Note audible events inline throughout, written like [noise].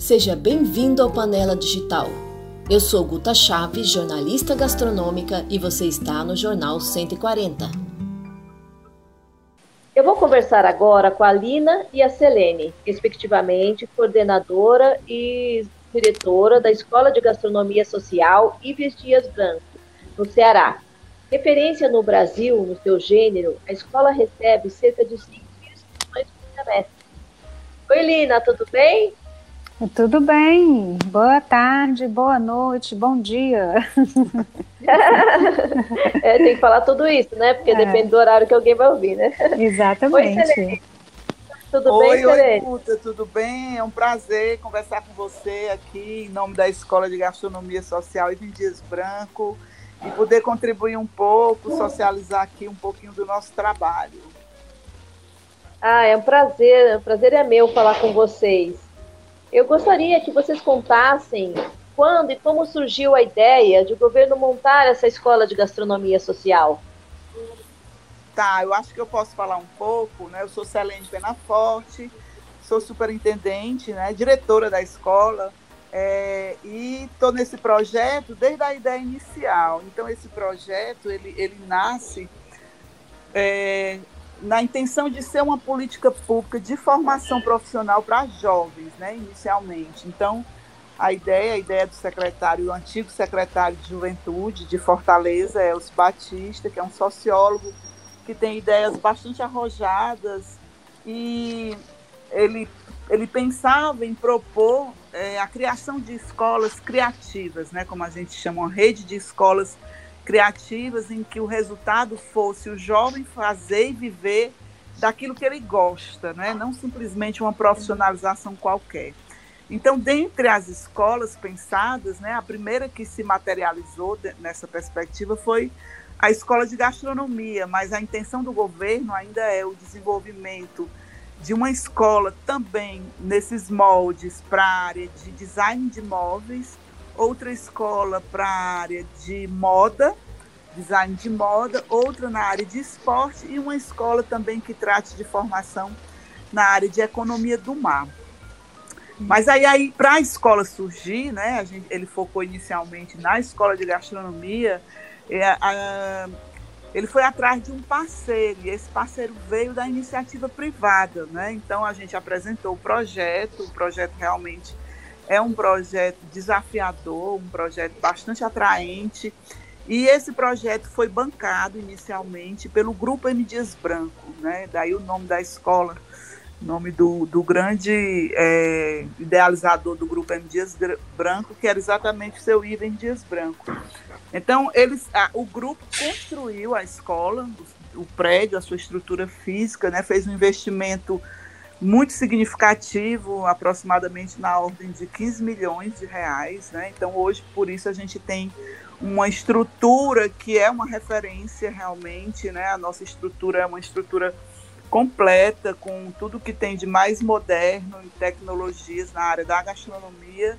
Seja bem-vindo ao Panela Digital. Eu sou Guta Chaves, jornalista gastronômica, e você está no Jornal 140. Eu vou conversar agora com a Lina e a Selene, respectivamente coordenadora e diretora da Escola de Gastronomia Social Ives Dias Branco, no Ceará. Referência no Brasil, no seu gênero, a escola recebe cerca de 5 mil inscrições por semestre. Oi, Lina, tudo bem? Tudo bem. Boa tarde, boa noite, bom dia. [laughs] é, tem que falar tudo isso, né? Porque é. depende do horário que alguém vai ouvir, né? Exatamente. Oi, tudo oi, bem, Oi, Puta, tudo bem? É um prazer conversar com você aqui em nome da Escola de Gastronomia Social Ivan Dias Branco e poder contribuir um pouco, socializar aqui um pouquinho do nosso trabalho. Ah, é um prazer, o prazer é meu falar com vocês. Eu gostaria que vocês contassem quando e como surgiu a ideia de o governo montar essa escola de gastronomia social. Tá, eu acho que eu posso falar um pouco, né? Eu sou Celene Penaforte, sou superintendente, né? Diretora da escola é, e estou nesse projeto desde a ideia inicial. Então esse projeto ele, ele nasce é, na intenção de ser uma política pública de formação profissional para jovens, né, inicialmente. Então, a ideia, a ideia do secretário, o antigo secretário de Juventude de Fortaleza, é o Batista, que é um sociólogo que tem ideias bastante arrojadas e ele, ele pensava em propor é, a criação de escolas criativas, né, como a gente chama, uma rede de escolas criativas criativas em que o resultado fosse o jovem fazer e viver daquilo que ele gosta, né? não simplesmente uma profissionalização qualquer. Então, dentre as escolas pensadas, né, a primeira que se materializou nessa perspectiva foi a escola de gastronomia, mas a intenção do governo ainda é o desenvolvimento de uma escola também nesses moldes para a área de design de móveis outra escola para a área de moda, design de moda, outra na área de esporte e uma escola também que trate de formação na área de economia do mar. Mas aí, aí para a escola surgir, né, a gente, ele focou inicialmente na escola de gastronomia, é, a, ele foi atrás de um parceiro, e esse parceiro veio da iniciativa privada. Né? Então, a gente apresentou o projeto, o projeto realmente é um projeto desafiador, um projeto bastante atraente. E esse projeto foi bancado inicialmente pelo Grupo M. Dias Branco, né? daí o nome da escola, nome do, do grande é, idealizador do Grupo M. Dias Branco, que era exatamente o seu Ivan Dias Branco. Então, eles, a, o grupo construiu a escola, o, o prédio, a sua estrutura física, né? fez um investimento muito significativo, aproximadamente na ordem de 15 milhões de reais. Né? Então, hoje, por isso, a gente tem uma estrutura que é uma referência realmente. Né? A nossa estrutura é uma estrutura completa, com tudo que tem de mais moderno em tecnologias na área da gastronomia.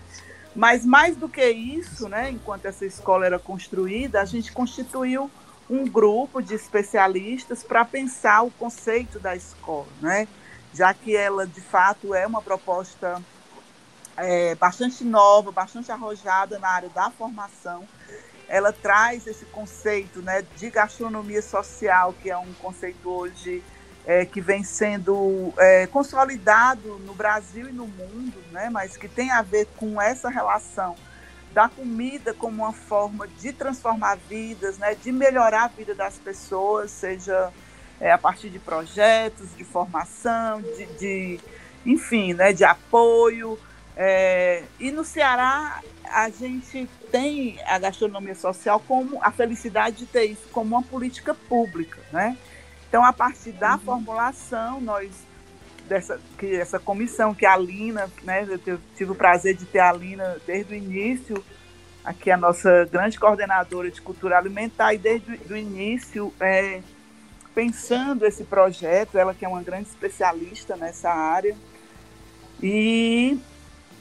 Mas, mais do que isso, né? enquanto essa escola era construída, a gente constituiu um grupo de especialistas para pensar o conceito da escola. Né? Já que ela de fato é uma proposta é, bastante nova, bastante arrojada na área da formação. Ela traz esse conceito né, de gastronomia social, que é um conceito hoje é, que vem sendo é, consolidado no Brasil e no mundo, né, mas que tem a ver com essa relação da comida como uma forma de transformar vidas, né, de melhorar a vida das pessoas, seja é, a partir de projetos, de formação, de, de enfim, né, de apoio. É, e no Ceará a gente tem a gastronomia social como a felicidade de ter isso como uma política pública, né? Então a partir da uhum. formulação nós dessa que essa comissão que a Lina, né? Eu tive o prazer de ter a Lina desde o início aqui a nossa grande coordenadora de cultura alimentar e desde o início é, pensando esse projeto, ela que é uma grande especialista nessa área, e,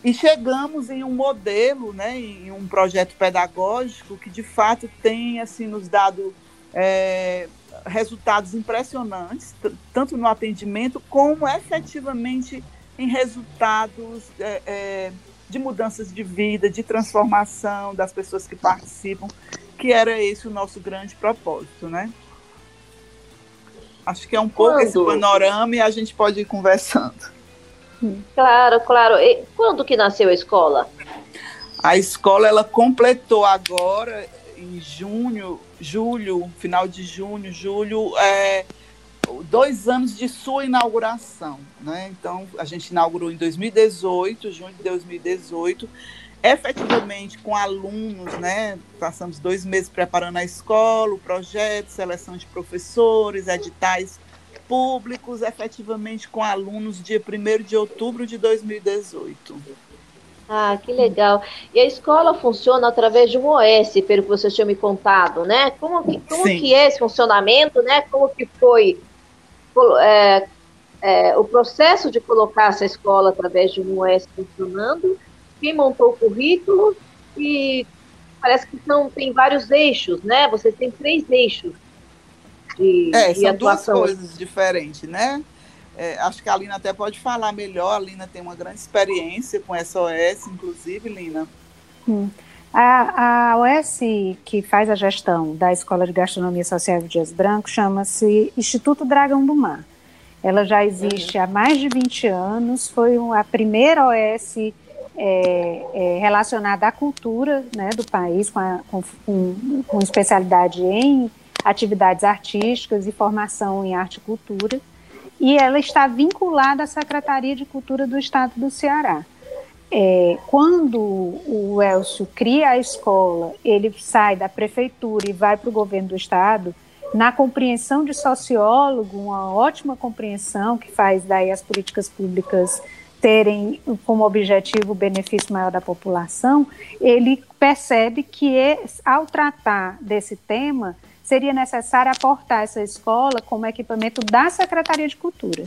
e chegamos em um modelo, né, em um projeto pedagógico que de fato tem assim nos dado é, resultados impressionantes, tanto no atendimento como efetivamente em resultados é, é, de mudanças de vida, de transformação das pessoas que participam, que era esse o nosso grande propósito, né? Acho que é um pouco Quando? esse panorama e a gente pode ir conversando. Claro, claro. E quando que nasceu a escola? A escola ela completou agora em junho, julho, final de junho, julho, é, dois anos de sua inauguração, né? Então a gente inaugurou em 2018, junho de 2018, efetivamente com alunos, né? Passamos dois meses preparando a escola, o projeto, seleção de professores, editais públicos, efetivamente com alunos dia 1 de outubro de 2018. Ah, que legal. E a escola funciona através de um OS, pelo que você tinha me contado, né? Como que, como que é esse funcionamento, né? Como que foi é, é, o processo de colocar essa escola através de um OS funcionando? Quem montou o currículo? E parece que são, tem vários eixos, né? Você tem três eixos de, é, de são atuação. duas coisas diferentes, né? É, acho que a Lina até pode falar melhor. A Lina tem uma grande experiência com SOS, inclusive, Lina. Hum. A, a OS que faz a gestão da Escola de Gastronomia Social de Dias Branco chama-se Instituto Dragão do Mar. Ela já existe uhum. há mais de 20 anos, foi a primeira OS é, é, relacionada à cultura né, do país, com, a, com, com, especialidade em atividades artísticas e formação em arte e cultura. E ela está vinculada à Secretaria de Cultura do Estado do Ceará. É, quando o Elcio cria a escola, ele sai da prefeitura e vai para o governo do estado, na compreensão de sociólogo, uma ótima compreensão que faz daí as políticas públicas terem como objetivo o benefício maior da população, ele percebe que ao tratar desse tema, seria necessário aportar essa escola como equipamento da Secretaria de Cultura.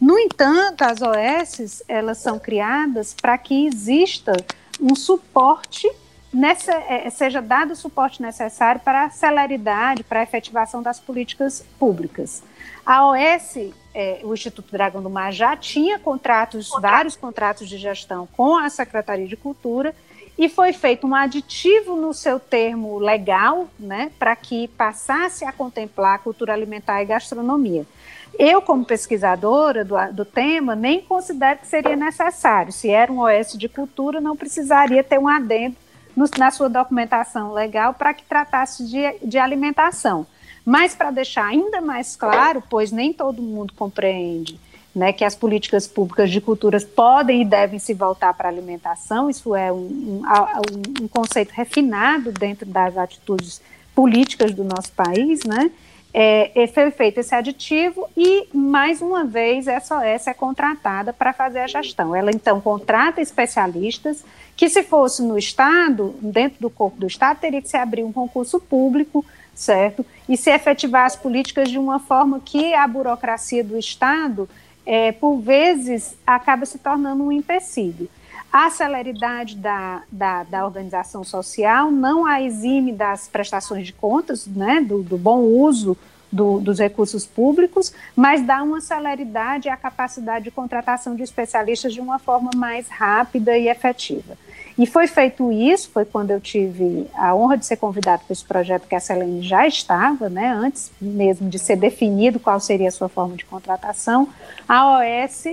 No entanto, as OS elas são criadas para que exista um suporte nessa, é, seja dado o suporte necessário para a celeridade, para a efetivação das políticas públicas. A OS, é, o Instituto Dragão do Mar, já tinha contratos, vários contratos de gestão com a Secretaria de Cultura e foi feito um aditivo no seu termo legal, né, para que passasse a contemplar cultura alimentar e gastronomia. Eu, como pesquisadora do, do tema, nem considero que seria necessário. Se era um OS de cultura, não precisaria ter um adendo no, na sua documentação legal para que tratasse de, de alimentação. Mas para deixar ainda mais claro, pois nem todo mundo compreende né, que as políticas públicas de culturas podem e devem se voltar para a alimentação, isso é um, um, um, conceito refinado dentro das atitudes políticas do nosso país, né? é, foi feito esse aditivo e, mais uma vez, a SOS é contratada para fazer a gestão. Ela, então, contrata especialistas que, se fosse no Estado, dentro do corpo do Estado, teria que se abrir um concurso público, certo? E se efetivar as políticas de uma forma que a burocracia do Estado, é, por vezes, acaba se tornando um empecilho. A celeridade da, da, da, organização social não a exime das prestações de contas, né, do, do bom uso do, dos recursos públicos, mas dá uma celeridade a capacidade de contratação de especialistas de uma forma mais rápida e efetiva. E foi feito isso, foi quando eu tive a honra de ser convidado para esse projeto que a Selene já estava, né, antes mesmo de ser definido qual seria a sua forma de contratação, a OS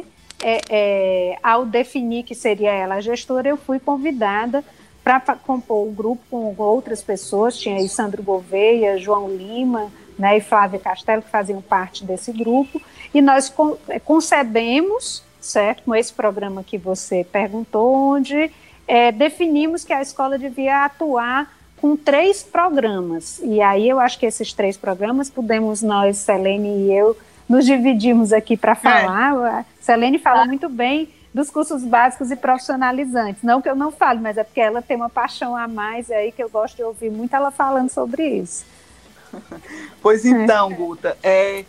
é, é, ao definir que seria ela a gestora, eu fui convidada para compor o grupo com outras pessoas, tinha aí Sandro Gouveia, João Lima né, e Flávia Castelo, que faziam parte desse grupo, e nós é, concebemos, certo, com esse programa que você perguntou, onde é, definimos que a escola devia atuar com três programas, e aí eu acho que esses três programas podemos nós, Selene e eu, nos dividimos aqui para é. falar. É. Selene fala ah. muito bem dos cursos básicos e profissionalizantes. Não que eu não fale, mas é porque ela tem uma paixão a mais aí que eu gosto de ouvir muito ela falando sobre isso. [laughs] Pois então, é. Guta, é,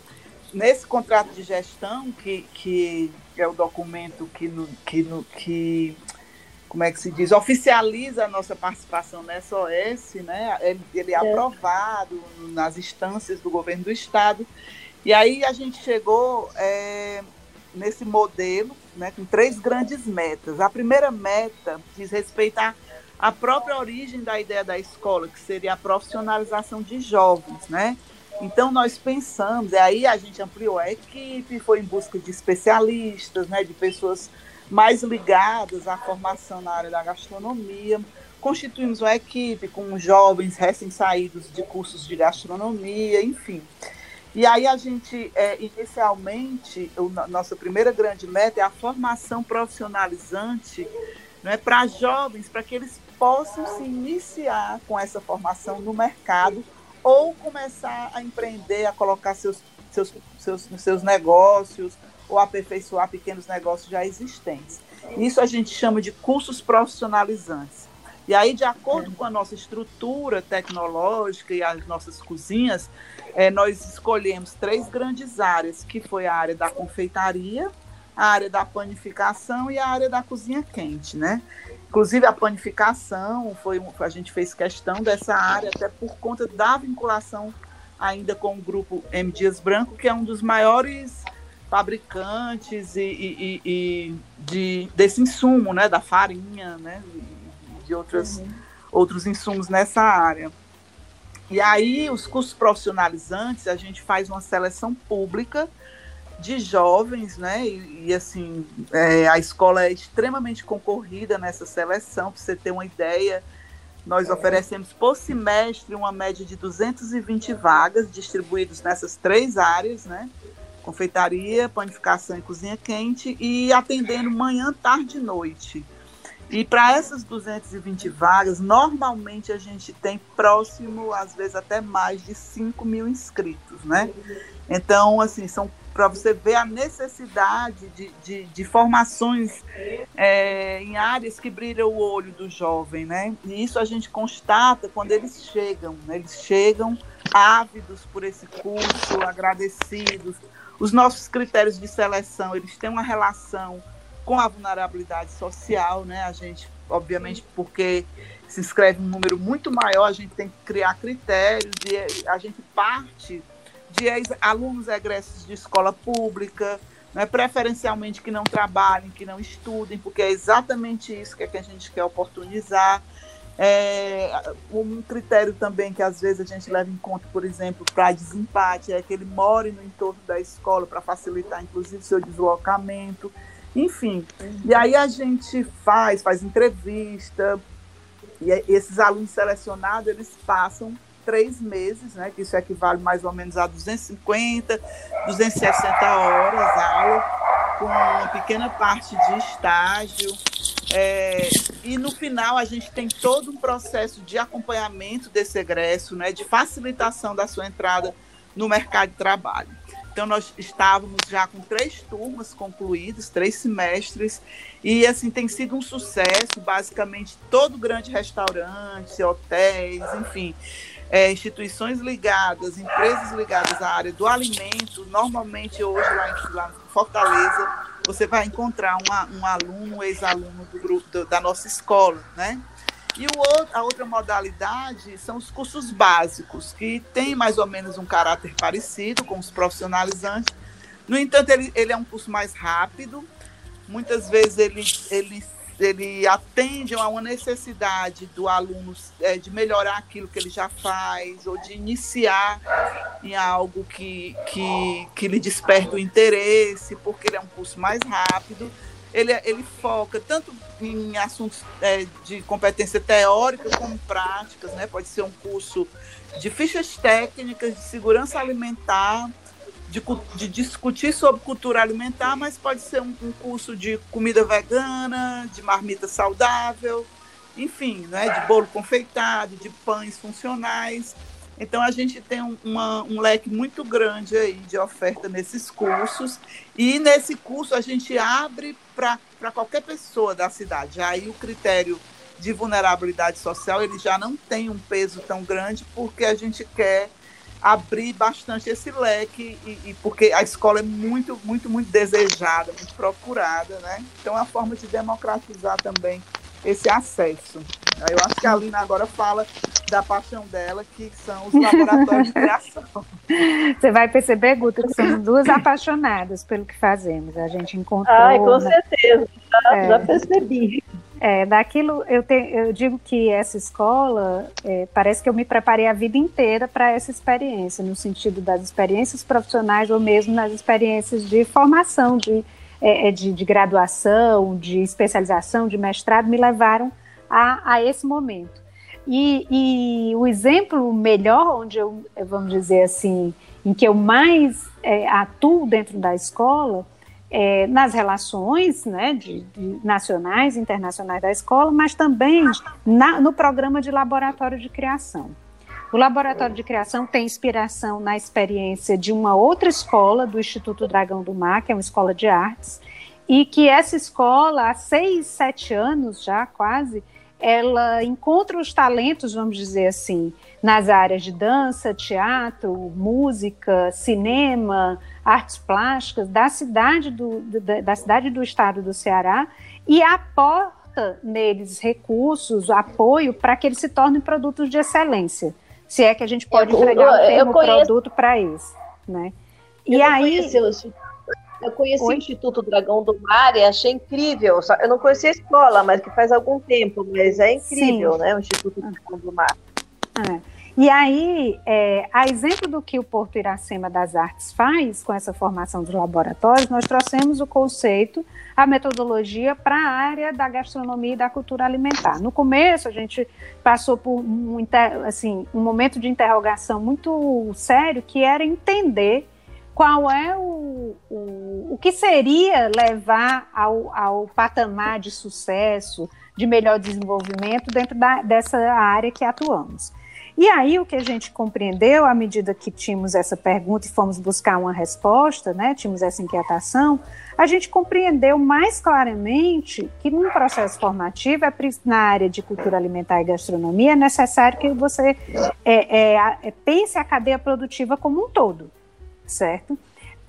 nesse contrato de gestão, que, que é o documento que, no, que, no, que, como é que se diz, oficializa a nossa participação nessa OS, né? ele, ele é, é aprovado nas instâncias do governo do Estado, e aí a gente chegou é, nesse modelo, né, com três grandes metas. A primeira meta diz respeito à, à própria origem da ideia da escola, que seria a profissionalização de jovens, né? Então nós pensamos, e aí a gente ampliou a equipe, foi em busca de especialistas, né, de pessoas mais ligadas à formação na área da gastronomia. Constituímos uma equipe com jovens recém-saídos de cursos de gastronomia, enfim. E aí a gente, é, inicialmente, a nossa primeira grande meta é a formação profissionalizante né, para jovens, para que eles possam se iniciar com essa formação no mercado ou começar a empreender, a colocar seus, seus, seus, seus negócios ou aperfeiçoar pequenos negócios já existentes. Isso a gente chama de cursos profissionalizantes. E aí, de acordo com a nossa estrutura tecnológica e as nossas cozinhas, é, nós escolhemos três grandes áreas, que foi a área da confeitaria, a área da panificação e a área da cozinha quente, né? Inclusive a panificação foi a gente fez questão dessa área até por conta da vinculação ainda com o grupo M Dias Branco, que é um dos maiores fabricantes e, e, e de, desse insumo, né, da farinha, né, de outras, uhum. outros insumos nessa área. E aí, os cursos profissionalizantes, a gente faz uma seleção pública de jovens, né? E, e assim, é, a escola é extremamente concorrida nessa seleção, para você ter uma ideia. Nós é. oferecemos por semestre uma média de 220 vagas distribuídas nessas três áreas, né? Confeitaria, panificação e cozinha quente, e atendendo manhã, tarde e noite. E para essas 220 vagas, normalmente a gente tem próximo, às vezes até mais de 5 mil inscritos, né? Então, assim, são para você ver a necessidade de, de, de formações é, em áreas que brilham o olho do jovem, né? E isso a gente constata quando eles chegam, né? eles chegam ávidos por esse curso, agradecidos. Os nossos critérios de seleção, eles têm uma relação com a vulnerabilidade social, né? A gente, obviamente, porque se inscreve um número muito maior, a gente tem que criar critérios e a gente parte de alunos egressos de escola pública, né, preferencialmente que não trabalhem, que não estudem, porque é exatamente isso que, é que a gente quer oportunizar. É, um critério também que às vezes a gente leva em conta, por exemplo, para desempate, é que ele more no entorno da escola para facilitar, inclusive, seu deslocamento. Enfim, e aí a gente faz, faz entrevista, e esses alunos selecionados, eles passam três meses, né, que isso equivale mais ou menos a 250, 260 horas aula, com uma pequena parte de estágio. É, e no final a gente tem todo um processo de acompanhamento desse egresso, né, de facilitação da sua entrada no mercado de trabalho. Então nós estávamos já com três turmas concluídas, três semestres, e assim tem sido um sucesso, basicamente todo grande restaurante, hotéis, enfim, é, instituições ligadas, empresas ligadas à área do alimento, normalmente hoje lá em, lá Fortaleza, você vai encontrar uma, um aluno, um ex-aluno do grupo do, da nossa escola, né? E o outro, a outra modalidade são os cursos básicos, que tem mais ou menos um caráter parecido com os profissionalizantes. No entanto, ele, ele é um curso mais rápido. Muitas vezes ele, ele ele atende a uma necessidade do aluno é, de melhorar aquilo que ele já faz ou de iniciar em algo que, que, que lhe desperta o interesse, porque ele é um curso mais rápido. Ele, ele foca tanto em assuntos é, de competência teórica como práticas, né? pode ser um curso de fichas técnicas de segurança alimentar, de, de, discutir sobre cultura alimentar, mas pode ser um, um, curso de comida vegana, de marmita saudável, enfim, né, de bolo confeitado, de pães funcionais. Então a gente tem um, uma, um leque muito grande aí de oferta nesses cursos e nesse curso a gente abre para qualquer pessoa da cidade. Aí o critério de vulnerabilidade social ele já não tem um peso tão grande porque a gente quer abrir bastante esse leque e, e, porque a escola é muito, muito, muito desejada, muito procurada, né? Então é uma forma de democratizar também esse acesso. Eu acho que a Lina agora fala da paixão dela, que são os laboratórios de [laughs] criação. Você vai perceber, Guta, que somos duas apaixonadas pelo que fazemos. A gente encontrou. Ai, com certeza, já, é, já percebi. É, daquilo, eu, te, eu digo que essa escola, é, parece que eu me preparei a vida inteira para essa experiência, no sentido das experiências profissionais ou mesmo nas experiências de formação, de, é, é de, de, graduação, de especialização, de mestrado, me levaram a, a esse momento. E, e, o exemplo melhor, onde eu, vamos dizer assim, em que eu mais é, atuo dentro da escola, é, nas relações né, de, de nacionais e internacionais da escola, mas também na, no programa de laboratório de criação. O laboratório de criação tem inspiração na experiência de uma outra escola do Instituto Dragão do Mar, que é uma escola de artes, e que essa escola, há seis, sete anos já quase, ela encontra os talentos, vamos dizer assim, nas áreas de dança, teatro, música, cinema, artes plásticas da cidade do, da, da cidade do estado do Ceará e aporta neles recursos, apoio para que eles se tornem produtos de excelência. Se é que a gente pode entregar um termo conheço... produto para isso, né? E aí eu conheci Oi? o Instituto Dragão do Mar e achei incrível. Eu não conhecia a escola, mas que faz algum tempo, mas é incrível, Sim. né? O Instituto Dragão do Mar. É. E aí, é, a exemplo do que o Porto Iracema das Artes faz com essa formação dos laboratórios, nós trouxemos o conceito, a metodologia para a área da gastronomia e da cultura alimentar. No começo, a gente passou por um, assim, um momento de interrogação muito sério, que era entender qual é o, o, o que seria levar ao, ao patamar de sucesso, de melhor desenvolvimento dentro da, dessa área que atuamos. E aí o que a gente compreendeu à medida que tínhamos essa pergunta e fomos buscar uma resposta, né, tínhamos essa inquietação, a gente compreendeu mais claramente que num processo formativo, é na área de cultura alimentar e gastronomia, é necessário que você é, é, é, pense a cadeia produtiva como um todo certo?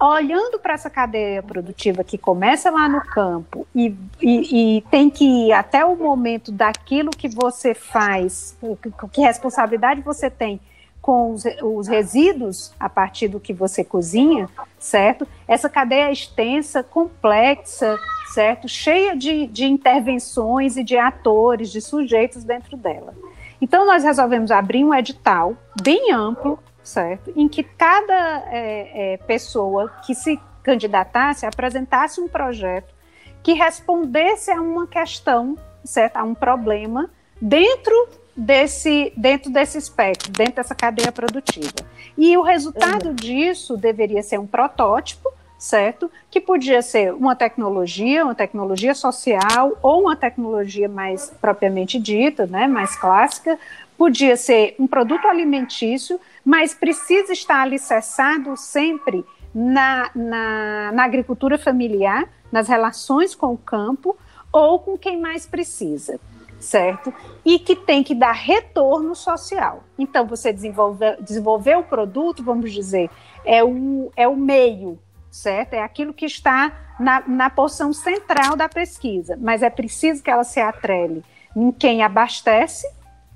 Olhando para essa cadeia produtiva que começa lá no campo e, e, e, tem que ir até o momento daquilo que você faz, que, que responsabilidade você tem com os, os, resíduos a partir do que você cozinha, certo? Essa cadeia é extensa, complexa, certo? Cheia de, de intervenções e de atores, de sujeitos dentro dela. Então, nós resolvemos abrir um edital bem amplo certo? Em que cada é, é, pessoa que se candidatasse apresentasse um projeto que respondesse a uma questão, certo? A um problema dentro desse, dentro desse espectro, dentro dessa cadeia produtiva. E o resultado uhum. disso deveria ser um protótipo, certo? Que podia ser uma tecnologia, uma tecnologia social ou uma tecnologia mais propriamente dita, né, mais clássica, podia ser um produto alimentício, mas precisa estar alicerçado sempre na, na, na agricultura familiar, nas relações com o campo ou com quem mais precisa certo? E que tem que dar retorno social. Então, você desenvolver, desenvolver o produto, vamos dizer, é o, é o meio, certo? É aquilo que está na, na porção central da pesquisa, mas é preciso que ela se atrele em quem abastece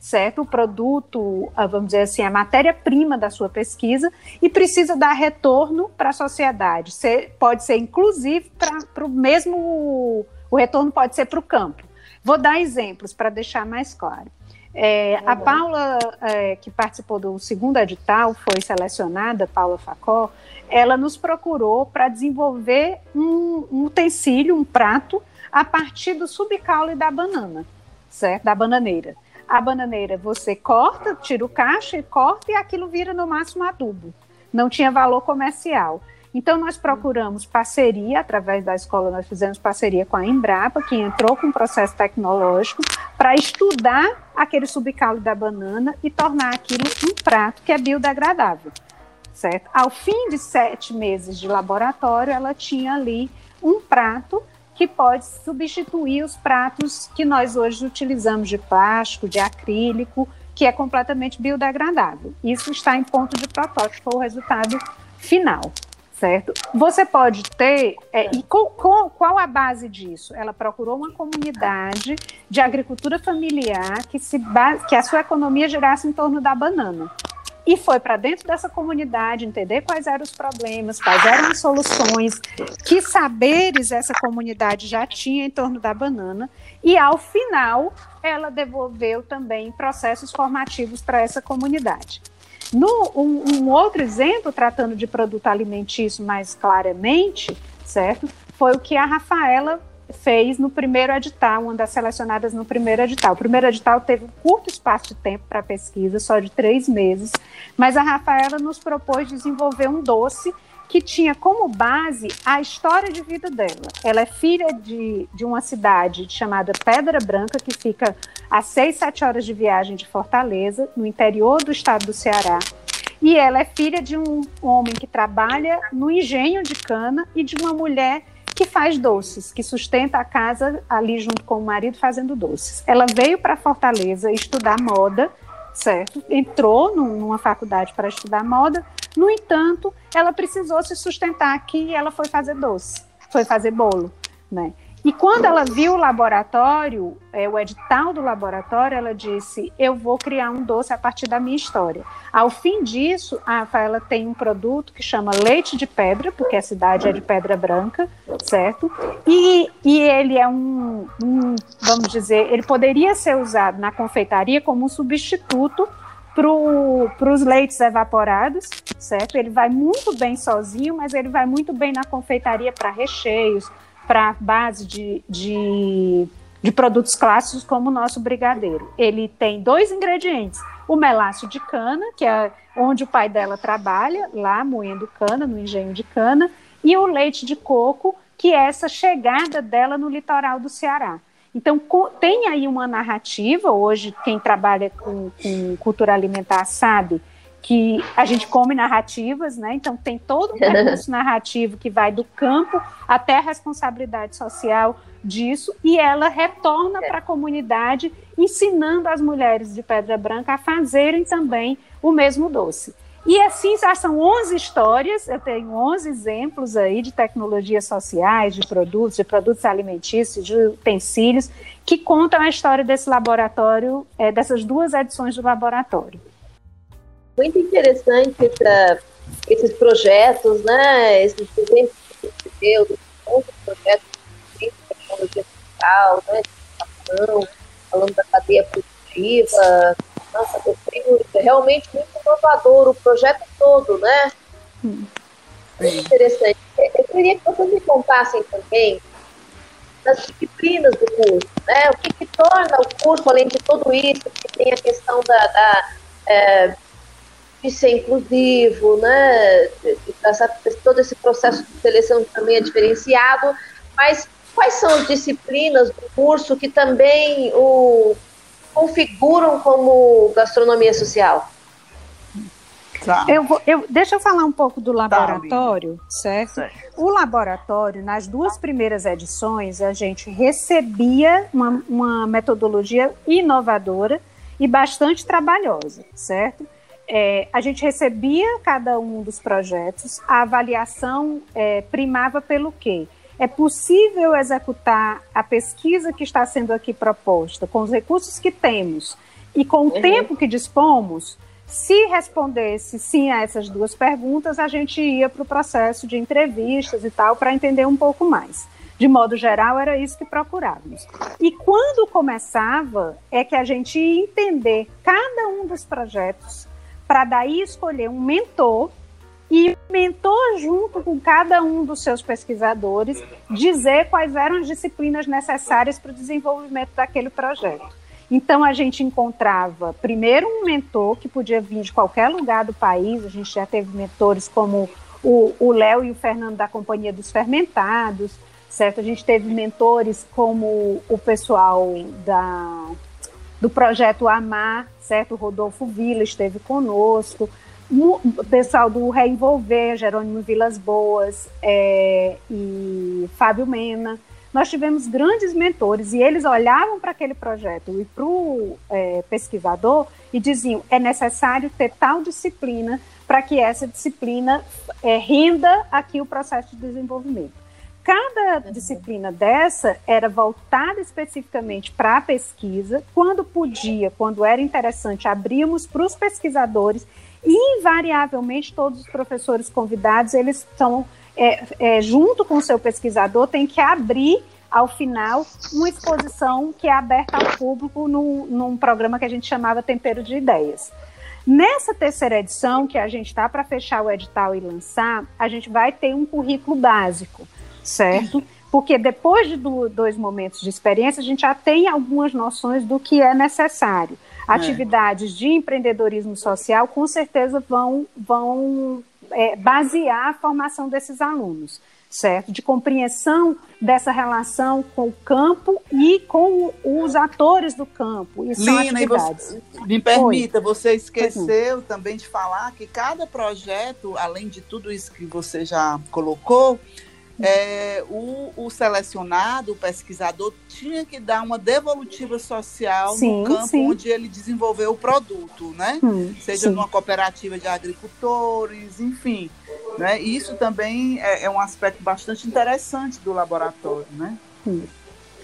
certo? O produto, ah, vamos dizer assim, a matéria-prima da sua pesquisa e precisa dar retorno para a sociedade. Ser, pode ser, inclusive, para o mesmo. O retorno pode ser para o campo. Vou dar exemplos para deixar mais claro. É, a Paula, é, que participou do segundo edital, foi selecionada, Paula Facó, ela nos procurou para desenvolver um, um utensílio, um prato, a partir do subcaule da banana, certo? Da bananeira. A bananeira você corta, tira o cacho e corta e aquilo vira no máximo adubo. Não tinha valor comercial. Então nós procuramos parceria, através da escola nós fizemos parceria com a Embrapa, que entrou com um processo tecnológico para estudar aquele subcalo da banana e tornar aquilo um prato que é biodegradável, certo? Ao fim de sete meses de laboratório, ela tinha ali um prato que pode substituir os pratos que nós hoje utilizamos de plástico, de acrílico, que é completamente biodegradável. Isso está em ponto de protótipo, o resultado final, certo? Você pode ter, é, e com, com, qual a base disso? Ela procurou uma comunidade de agricultura familiar que, se, que a sua economia girasse em torno da banana. E foi para dentro dessa comunidade entender quais eram os problemas, quais eram as soluções, que saberes essa comunidade já tinha em torno da banana, e ao final ela devolveu também processos formativos para essa comunidade. No, um, um, outro exemplo, tratando de produto alimentício mais claramente, certo? Foi o que a Rafaela fez no primeiro edital, uma das selecionadas no primeiro edital. O primeiro edital teve um curto espaço de tempo para pesquisa, só de três meses, mas a Rafaela nos propôs desenvolver um doce que tinha como base a história de vida dela. Ela é filha de, de uma cidade chamada Pedra Branca, que fica a seis, sete horas de viagem de Fortaleza, no interior do estado do Ceará. E ela é filha de um homem que trabalha no engenho de cana e de uma mulher que faz doces, que sustenta a casa ali junto com o marido fazendo doces. Ela veio para Fortaleza estudar moda, certo? Entrou numa faculdade para estudar moda. No entanto, ela precisou se sustentar aqui e ela foi fazer doce, foi fazer bolo, né? E quando ela viu o laboratório, é, o edital do laboratório, ela disse: Eu vou criar um doce a partir da minha história. Ao fim disso, a Rafaela tem um produto que chama leite de pedra, porque a cidade é de pedra branca, certo? E, e ele é um, um, vamos dizer, ele poderia ser usado na confeitaria como um substituto para os leites evaporados, certo? Ele vai muito bem sozinho, mas ele vai muito bem na confeitaria para recheios, para base de, de, de, produtos clássicos como o nosso brigadeiro. Ele tem dois ingredientes: o melaço de cana, que é onde o pai dela trabalha, lá moendo cana, no engenho de cana, e o leite de coco, que é essa chegada dela no litoral do Ceará. Então, tem aí uma narrativa, hoje quem trabalha com, com cultura alimentar sabe que a gente come narrativas, né? Então tem todo um percurso [laughs] narrativo que vai do campo até a responsabilidade social disso e ela retorna para a comunidade ensinando as mulheres de Pedra Branca a fazerem também o mesmo doce. E assim já são 11 histórias, eu tenho 11 exemplos aí de tecnologias sociais, de produtos, de produtos alimentícios, de utensílios, que contam a história desse laboratório, é, dessas duas edições do laboratório muito interessante essa, esses projetos, né? Esses exemplos que você deu, outros projetos de tecnologia digital, né? De falando da cadeia produtiva. Nossa, gostei muito. É realmente muito inovador o projeto todo, né? Hum. Muito interessante. Eu queria que vocês me contassem também das disciplinas do curso, né? O que, que torna o curso, além de tudo isso, que tem a questão da, da é, de ser inclusivo, né? Essa, todo esse processo de seleção também é diferenciado, mas quais são as disciplinas do curso que também o configuram como gastronomia social? Tá. Eu, vou, eu, deixa eu falar um pouco do tá, laboratório, tá, certo? certo? O laboratório, nas duas primeiras edições, a gente recebia uma, uma metodologia inovadora e bastante trabalhosa, certo? É, a gente recebia cada um dos projetos, a avaliação é, primava pelo quê? É possível executar a pesquisa que está sendo aqui proposta com os recursos que temos e com o uhum. tempo que dispomos? Se respondesse sim a essas duas perguntas, a gente ia para o processo de entrevistas e tal para entender um pouco mais. De modo geral, era isso que procurávamos. E quando começava, é que a gente ia entender cada um dos projetos para daí escolher um mentor e mentor, junto com cada um dos seus pesquisadores, dizer quais eram as disciplinas necessárias para o desenvolvimento daquele projeto. Então, a gente encontrava, primeiro, um mentor que podia vir de qualquer lugar do país, a gente já teve mentores como o Léo e o Fernando da Companhia dos Fermentados, certo? A gente teve mentores como o pessoal da do projeto Amar, certo? O Rodolfo Vila esteve conosco, o pessoal do Reenvolver, Jerônimo Vilas Boas é, e Fábio Mena. Nós tivemos grandes mentores e eles olhavam para aquele projeto e para o é, pesquisador e diziam: é necessário ter tal disciplina para que essa disciplina é, renda aqui o processo de desenvolvimento. Cada disciplina dessa era voltada especificamente para a pesquisa. Quando podia, quando era interessante, abrimos para os pesquisadores e, invariavelmente, todos os professores convidados, eles estão, é, é, junto com o seu pesquisador, tem que abrir, ao final, uma exposição que é aberta ao público no, num programa que a gente chamava Tempero de Ideias. Nessa terceira edição, que a gente está para fechar o edital e lançar, a gente vai ter um currículo básico certo? Porque depois de do, dois momentos de experiência, a gente já tem algumas noções do que é necessário. É. Atividades de empreendedorismo social com certeza vão, vão é, basear a formação desses alunos, certo? De compreensão dessa relação com o campo e com os atores do campo. E são Lina, atividades. Você, me permita, Oi. você esqueceu também de falar que cada projeto, além de tudo isso que você já colocou, é, o, o, selecionado, o pesquisador, tinha que dar uma devolutiva social sim, no campo sim. onde ele desenvolveu o produto, né? Hum, Seja sim. numa cooperativa de agricultores, enfim. Né? Isso também é, é, um aspecto bastante interessante do laboratório, né? Hum.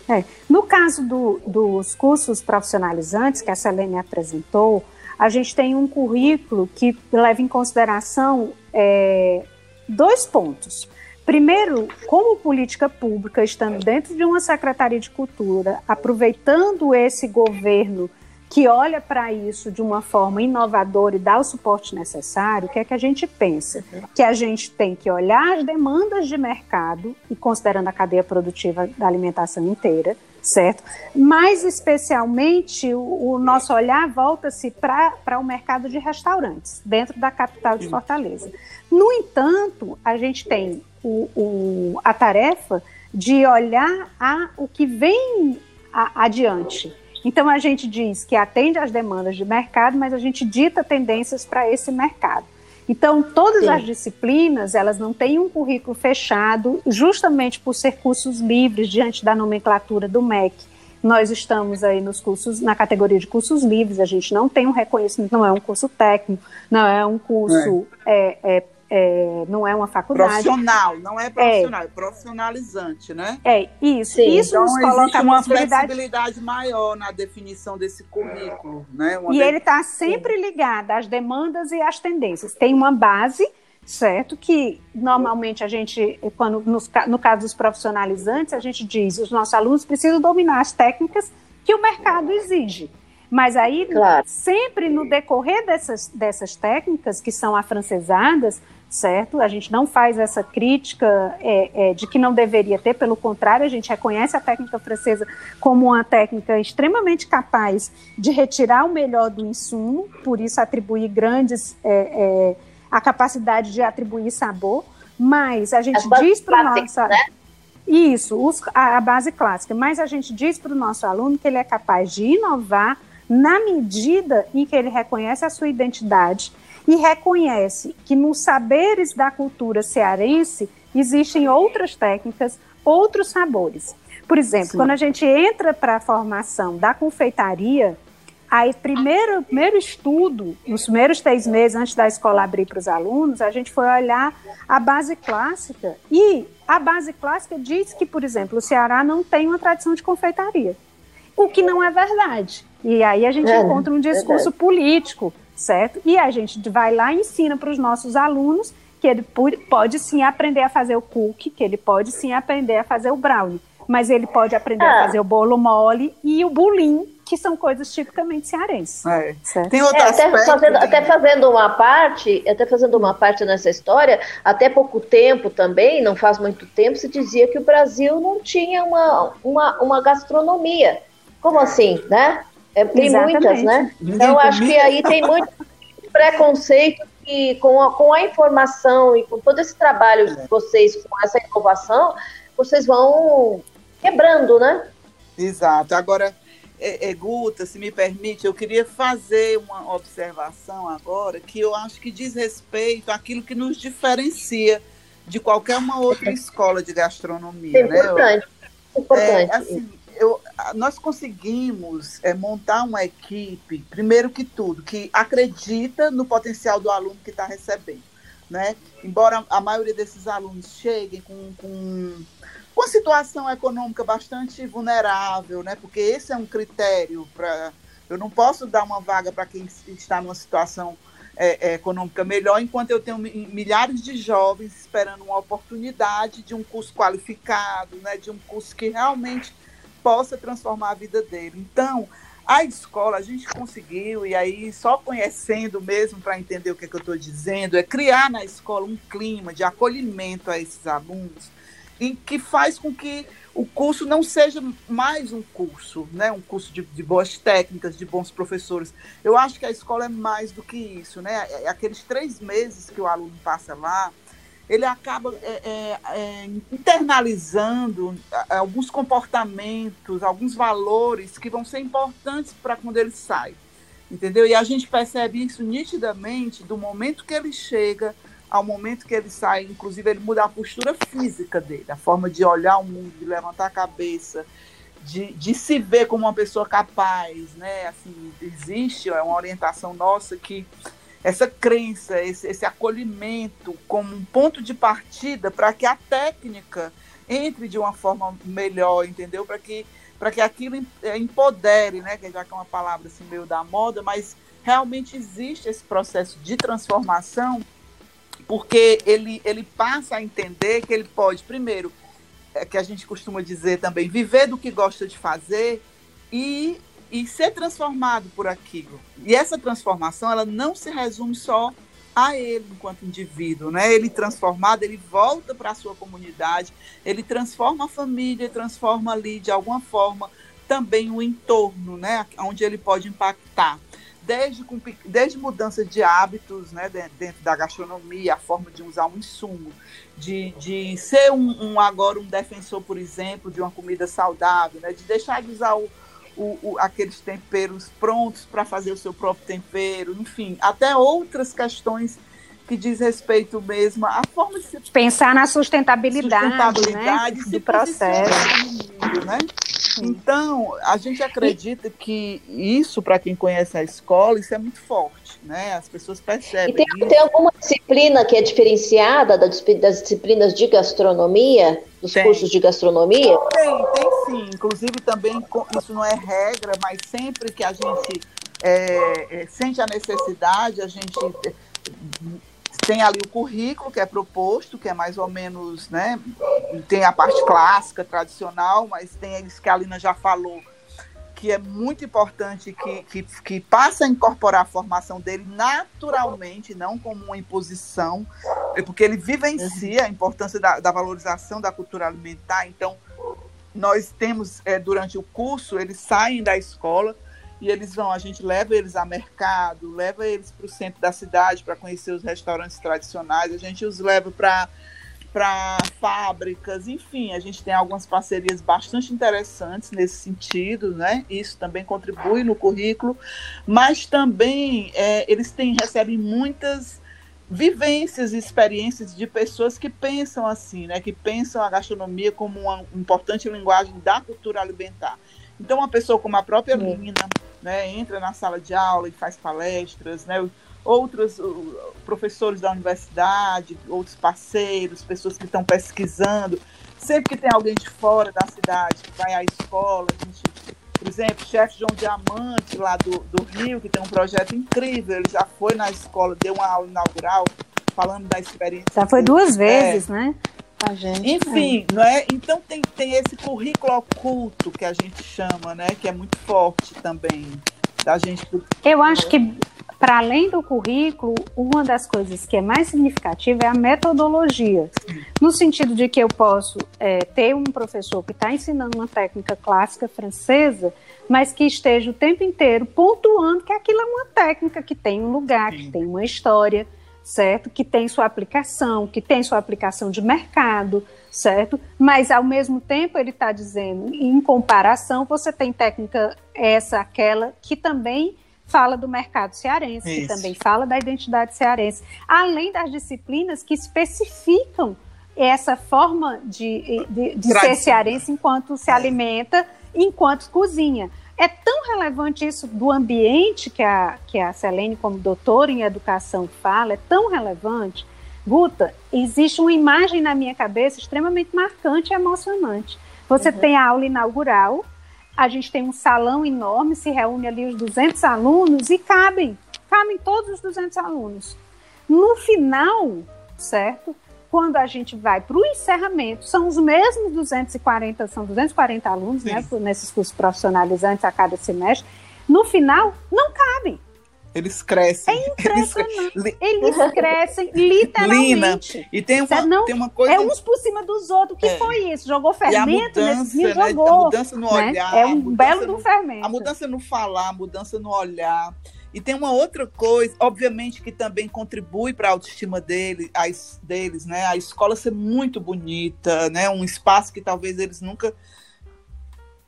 É. No caso do, dos cursos profissionalizantes que a Selene apresentou, a gente tem um currículo que leva em consideração é, dois pontos. Primeiro, como política pública, estando dentro de uma Secretaria de Cultura, aproveitando esse governo que olha para isso de uma forma inovadora e dá o suporte necessário, o que é que a gente pensa? Que a gente tem que olhar as demandas de mercado e considerando a cadeia produtiva da alimentação inteira, certo? Mais especialmente, o, o nosso olhar volta-se para o mercado de restaurantes, dentro da capital de Fortaleza. No entanto, a gente tem o, o, a tarefa de olhar a, o que vem a, adiante. Então, a gente diz que atende às demandas de mercado, mas a gente dita tendências para esse mercado. Então, todas Sim. as disciplinas, elas não têm um currículo fechado, justamente por ser cursos livres diante da nomenclatura do MEC. Nós estamos aí nos cursos, na categoria de cursos livres, a gente não tem um reconhecimento, não é um curso técnico, não é um curso é. É, é, é, não é uma faculdade. Profissional, não é profissional, é, é profissionalizante, né? É, isso. Sim. Isso então, nos coloca uma flexibilidade maior na definição desse currículo, né? Uma e de... ele está sempre ligado às demandas e às tendências. Tem uma base, certo? Que normalmente a gente, quando nos, no caso dos profissionalizantes, a gente diz os nossos alunos precisam dominar as técnicas que o mercado exige. Mas aí, claro. sempre no decorrer dessas, dessas técnicas que são afrancesadas, certo? A gente não faz essa crítica é, é, de que não deveria ter, pelo contrário, a gente reconhece a técnica francesa como uma técnica extremamente capaz de retirar o melhor do insumo, por isso atribuir grandes é, é a capacidade de atribuir sabor, mas a gente diz para o nosso né? isso, os, a, a base clássica, mas a gente diz para o nosso aluno que ele é capaz de inovar na medida em que ele reconhece a sua identidade e reconhece que nos saberes da cultura cearense existem outras técnicas, outros sabores. Por exemplo, Sim. quando a gente entra para a formação da confeitaria, aí primeiro, primeiro estudo, nos primeiros três meses antes da escola abrir para os alunos, a gente foi olhar a base clássica e a base clássica diz que, por exemplo, o Ceará não tem uma tradição de confeitaria, o que não é verdade. E aí a gente é, encontra um discurso político certo? E a gente vai lá e ensina para os nossos alunos que ele pode sim aprender a fazer o cookie, que ele pode sim aprender a fazer o brownie, mas ele pode aprender a ah. fazer o bolo mole e o bulim, que são coisas tipicamente cearenses. É. Tem outro é, até, fazendo, até fazendo uma parte, até fazendo uma parte nessa história, até pouco tempo também, não faz muito tempo, se dizia que o Brasil não tinha uma, uma, uma gastronomia. Como assim, né? É, tem Exatamente. muitas, né? Então, acho que aí tem muito preconceito e com a, com a informação e com todo esse trabalho de vocês, com essa inovação, vocês vão quebrando, né? Exato. Agora, é, é, Guta, se me permite, eu queria fazer uma observação agora que eu acho que diz respeito àquilo que nos diferencia de qualquer uma outra [laughs] escola de gastronomia. É importante. Né? Eu, importante. É, assim, eu, nós conseguimos é, montar uma equipe, primeiro que tudo, que acredita no potencial do aluno que está recebendo. Né? Embora a maioria desses alunos cheguem com, com, com uma situação econômica bastante vulnerável, né? porque esse é um critério para. Eu não posso dar uma vaga para quem está numa situação é, é, econômica melhor, enquanto eu tenho milhares de jovens esperando uma oportunidade de um curso qualificado, né? de um curso que realmente possa transformar a vida dele. Então, a escola, a gente conseguiu, e aí só conhecendo mesmo para entender o que, é que eu estou dizendo, é criar na escola um clima de acolhimento a esses alunos, em que faz com que o curso não seja mais um curso, né? um curso de, de, boas técnicas, de bons professores. Eu acho que a escola é mais do que isso. Né? É, é aqueles três meses que o aluno passa lá, ele acaba é, é, é, internalizando alguns comportamentos, alguns valores que vão ser importantes para quando ele sai. Entendeu? E a gente percebe isso nitidamente do momento que ele chega ao momento que ele sai, inclusive ele muda a postura física dele, a forma de olhar o mundo, de levantar a cabeça, de, de se ver como uma pessoa capaz, né? Assim, existe é uma orientação nossa que essa crença, esse, esse acolhimento como um ponto de partida para que a técnica entre de uma forma melhor, entendeu? Para que para que aquilo é, empodere, né? Que já que é uma palavra assim meio da moda, mas realmente existe esse processo de transformação, porque ele ele passa a entender que ele pode primeiro é que a gente costuma dizer também viver do que gosta de fazer e e ser transformado por aquilo. E essa transformação, ela não se resume só a ele enquanto indivíduo, né? Ele transformado, ele volta para a sua comunidade, ele transforma a família, transforma ali de alguma forma também o entorno, né? Onde ele pode impactar. Desde, desde mudanças de hábitos né, dentro da gastronomia, a forma de usar um insumo, de, de ser um, um agora um defensor, por exemplo, de uma comida saudável, né, de deixar de usar o, o, o, aqueles temperos prontos para fazer o seu próprio tempero, enfim, até outras questões que diz respeito mesmo à forma de se pensar na sustentabilidade, sustentabilidade né, do processo. Mundo, né? Então, a gente acredita que isso, para quem conhece a escola, isso é muito forte, né? As pessoas percebem. E tem, tem alguma disciplina que é diferenciada das, disciplinas de gastronomia, dos tem. cursos de gastronomia? Tem, tem sim. Inclusive também, isso não é regra, mas sempre que a gente é, é, sente a necessidade, a gente tem ali o currículo que é proposto, que é mais ou menos, né? Tem a parte clássica, tradicional, mas tem isso que a Alina já falou, que é muito importante que, que, que passa a incorporar a formação dele naturalmente, não como uma imposição, é porque ele vivencia a importância da, da valorização da cultura alimentar. Então, nós temos, é, durante o curso, eles saem da escola e eles vão, a gente leva eles a mercado, leva eles para o centro da cidade para conhecer os restaurantes tradicionais, a gente os leva para para fábricas, enfim, a gente tem algumas parcerias bastante interessantes nesse sentido, né? Isso também contribui no currículo, mas também é, eles têm, recebem muitas vivências e experiências de pessoas que pensam assim, né? Que pensam a gastronomia como uma importante linguagem da cultura alimentar. Então, uma pessoa como a própria Lina, né, entra na sala de aula e faz palestras, né, outros uh, professores da universidade, outros parceiros, pessoas que estão pesquisando. Sempre que tem alguém de fora da cidade que vai à escola, a gente, por exemplo, o chefe João Diamante, lá do, do Rio, que tem um projeto incrível, ele já foi na escola, deu uma aula inaugural falando da experiência. Já foi duas vezes, é, né? A gente. Enfim, é. não é? Então tem, tem esse currículo oculto que a gente chama, né? Que é muito forte também da gente. Eu acho que para além do currículo, uma das coisas que é mais significativa é a metodologia, no sentido de que eu posso é, ter um professor que está ensinando uma técnica clássica francesa, mas que esteja o tempo inteiro pontuando que aquilo é uma técnica que tem um lugar, que tem uma história, certo? Que tem sua aplicação, que tem sua aplicação de mercado, certo? Mas ao mesmo tempo ele está dizendo, em comparação, você tem técnica essa, aquela, que também fala do mercado cearense, Isso. que também fala da identidade cearense, além das disciplinas que especificam essa forma de, de, de ser cearense enquanto se alimenta enquanto cozinha. É tão relevante isso do ambiente que a, que a Selene, como doutora em educação, fala, é tão relevante. Guta, existe uma imagem na minha cabeça extremamente marcante e emocionante. Você uhum. tem a aula inaugural, a gente tem um salão enorme, se reúne ali os 200 alunos e cabem, cabem todos os 200 alunos. No final, certo? Quando a gente vai para o encerramento, são os mesmos 240, são 240 alunos, né, Sim. né, nesses cursos profissionalizantes a cada semestre. No final, não cabem. Eles crescem. É impressionante. Eles, Eles [laughs] crescem literalmente. Lina, e tem uma, não, tem uma coisa. É uns por cima dos outros. O que é. foi isso? Jogou fermento nesse né, jogou. A mudança no né? olhar. É um belo do fermento. A mudança no falar, a mudança no olhar. E tem uma outra coisa, obviamente, que também contribui para a autoestima dele, as, deles, né? A escola ser muito bonita, né? Um espaço que talvez eles nunca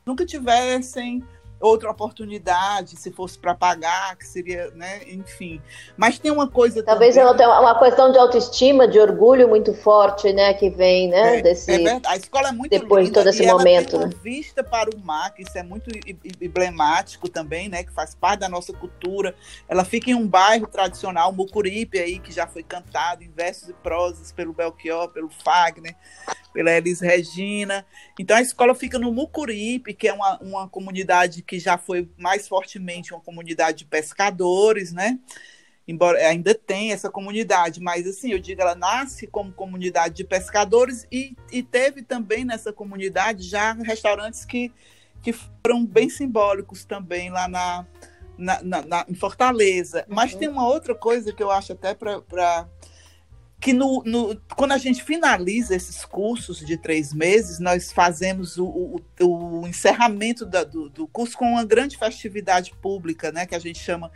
nunca tivessem outra oportunidade, se fosse para pagar, que seria, né, enfim. Mas tem uma coisa Talvez também... tenha uma questão de autoestima, de orgulho muito forte, né, que vem, né, é, desse é A escola é muito depois de todo esse momento, né? vista para o mar, que isso é muito emblemático também, né, que faz parte da nossa cultura. Ela fica em um bairro tradicional, Mucuripe aí, que já foi cantado em versos e prosas pelo Belchior, pelo Fagner pela Elis Regina. Então a escola fica no Mucuripe, que é uma, uma comunidade que já foi mais fortemente uma comunidade de pescadores, né? Embora ainda tem essa comunidade, mas assim, eu digo, ela nasce como comunidade de pescadores e, e teve também nessa comunidade já restaurantes que, que foram bem simbólicos também lá na, na, na, na em Fortaleza. Uhum. Mas tem uma outra coisa que eu acho até para que no, no, quando a gente finaliza esses cursos de três meses, nós fazemos o, o, o encerramento da, do, do, curso com uma grande festividade pública, né, que a gente chama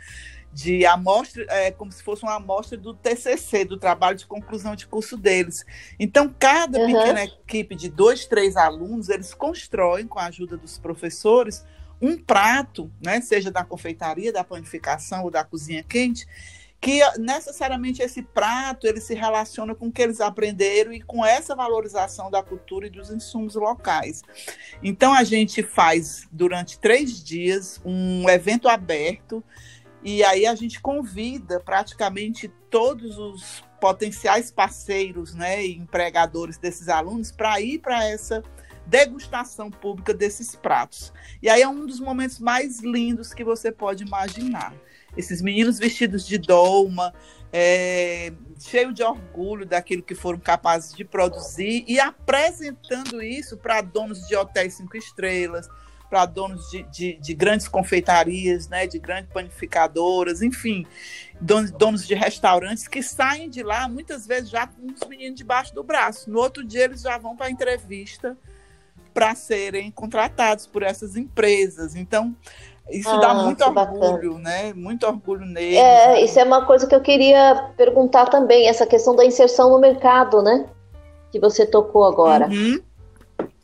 de amostra, é, como se fosse uma amostra do TCC, do trabalho de conclusão de curso deles. Então, cada uhum. pequena equipe de dois, três alunos, eles constroem, com a ajuda dos professores, um prato, né, seja da confeitaria, da panificação ou da cozinha quente, que necessariamente esse prato ele se relaciona com o que eles aprenderam e com essa valorização da cultura e dos insumos locais. Então a gente faz durante três dias um evento aberto e aí a gente convida praticamente todos os potenciais parceiros, né, e empregadores desses alunos para ir para essa degustação pública desses pratos. E aí é um dos momentos mais lindos que você pode imaginar esses meninos vestidos de dolma, é, cheio de orgulho daquilo que foram capazes de produzir e apresentando isso para donos de hotéis cinco estrelas, para donos de, de, de, grandes confeitarias, né, de grandes panificadoras, enfim, donos, donos de restaurantes que saem de lá muitas vezes já com os meninos debaixo do braço. No outro dia eles já vão para a entrevista para serem contratados por essas empresas. Então, isso ah, dá muito orgulho, bacana. né? Muito orgulho nele. É, né? isso é uma coisa que eu queria perguntar também, essa questão da inserção no mercado, né? Que você tocou agora. Uhum.